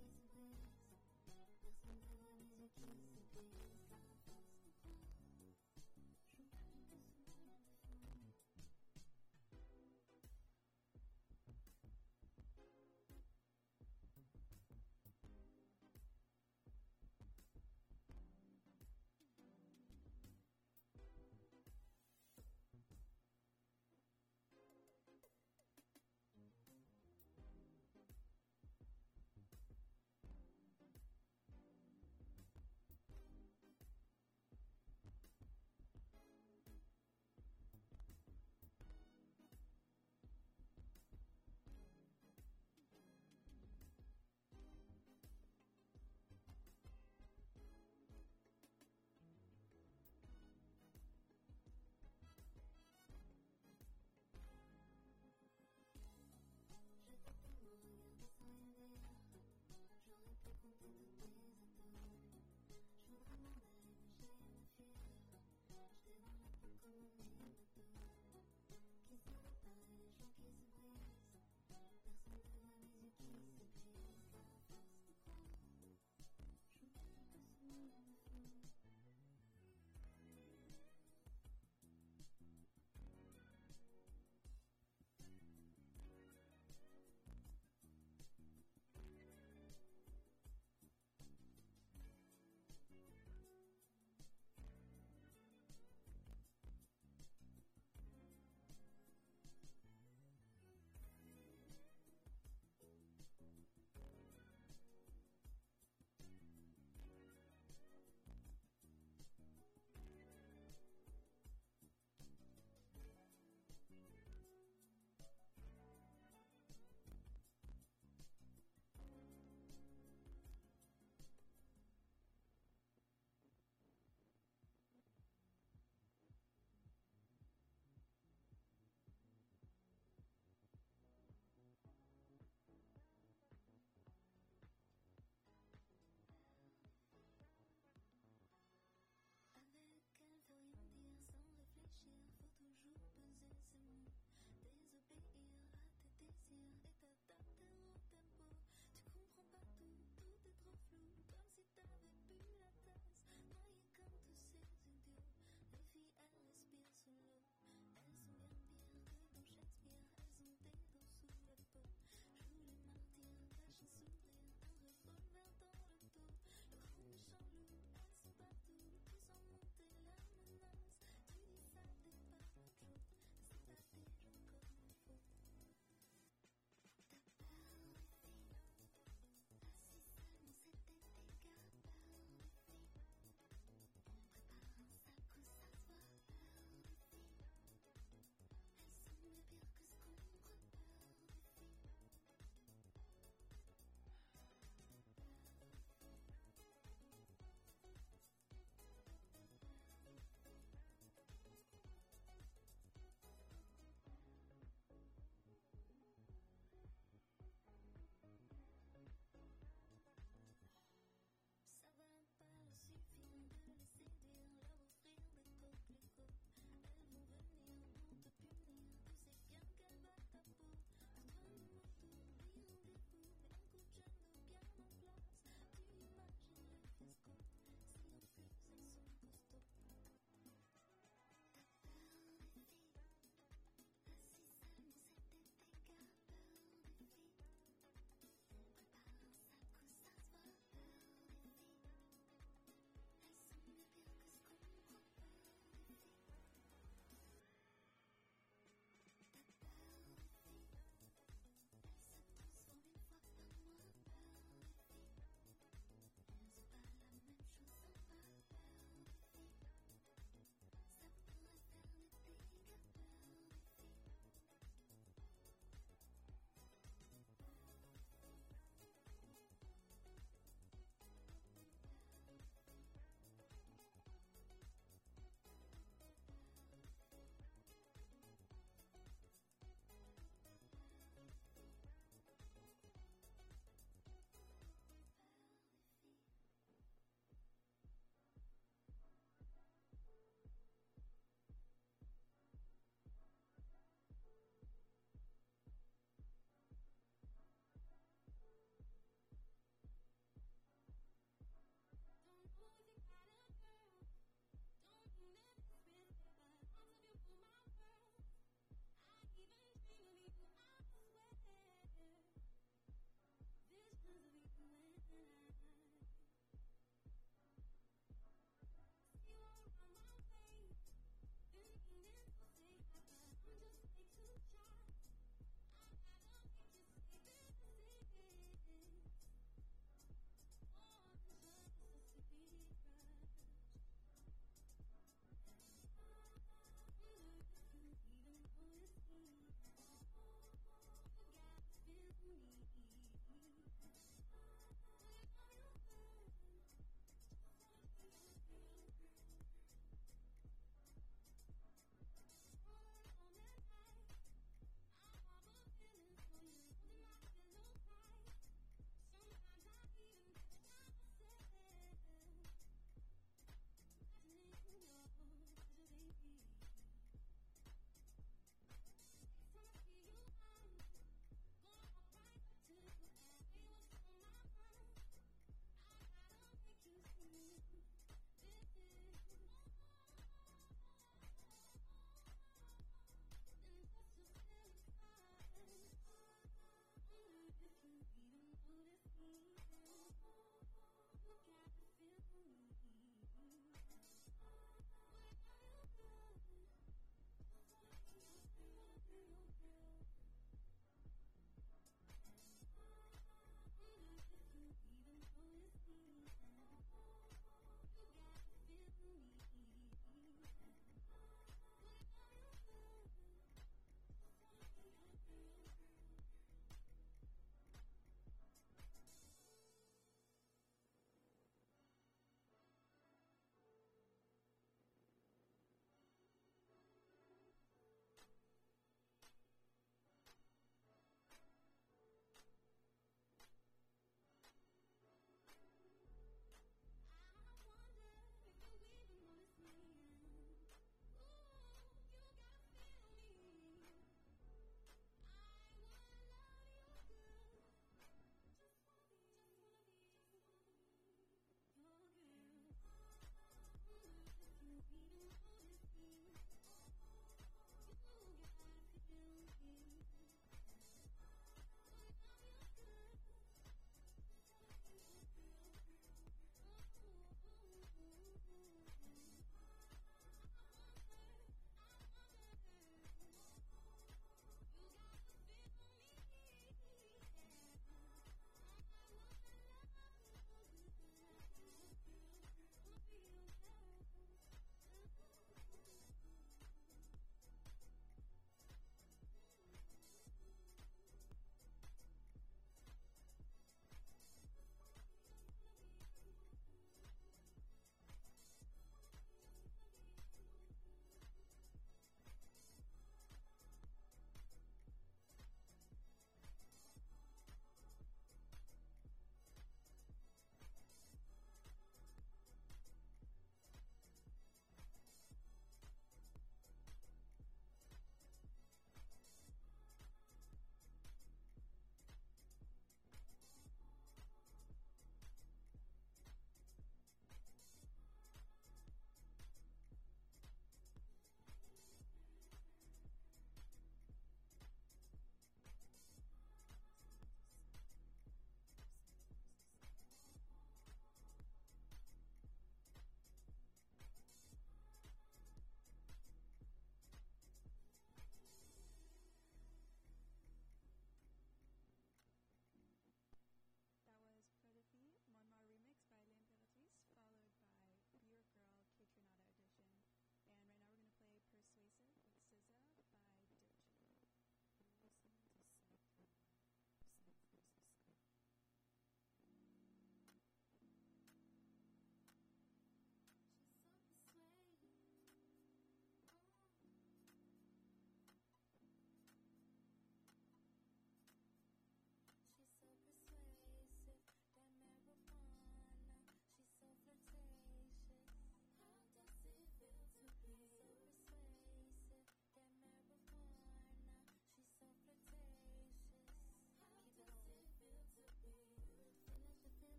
Kiss and kissy, kissy, and kissy, kissy, kissy, kissy, Personne ne m'a mis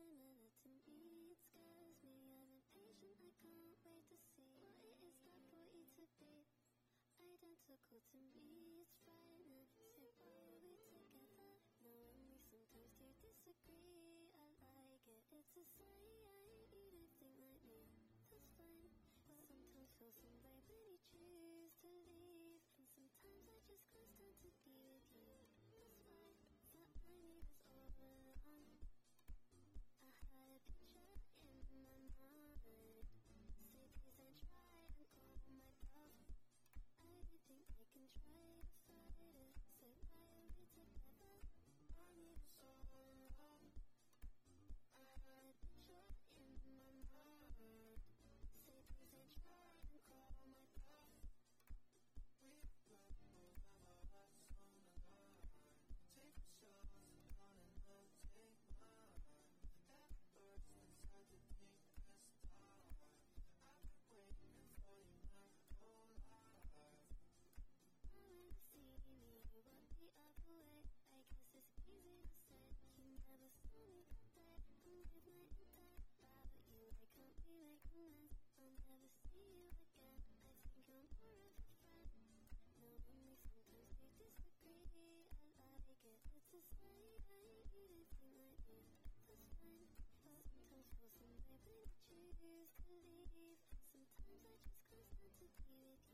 similar to me. It scares me, I'm impatient, I can't wait to see what it is that brought you to be. Identical to me, it's frightening. Say, why are we together? Knowing we sometimes do disagree, I like it. It's a sign you don't think like me. That's fine, but sometimes feel some way when you choose to leave. And sometimes I just close down to be. trying Sometimes I just close down to be with you.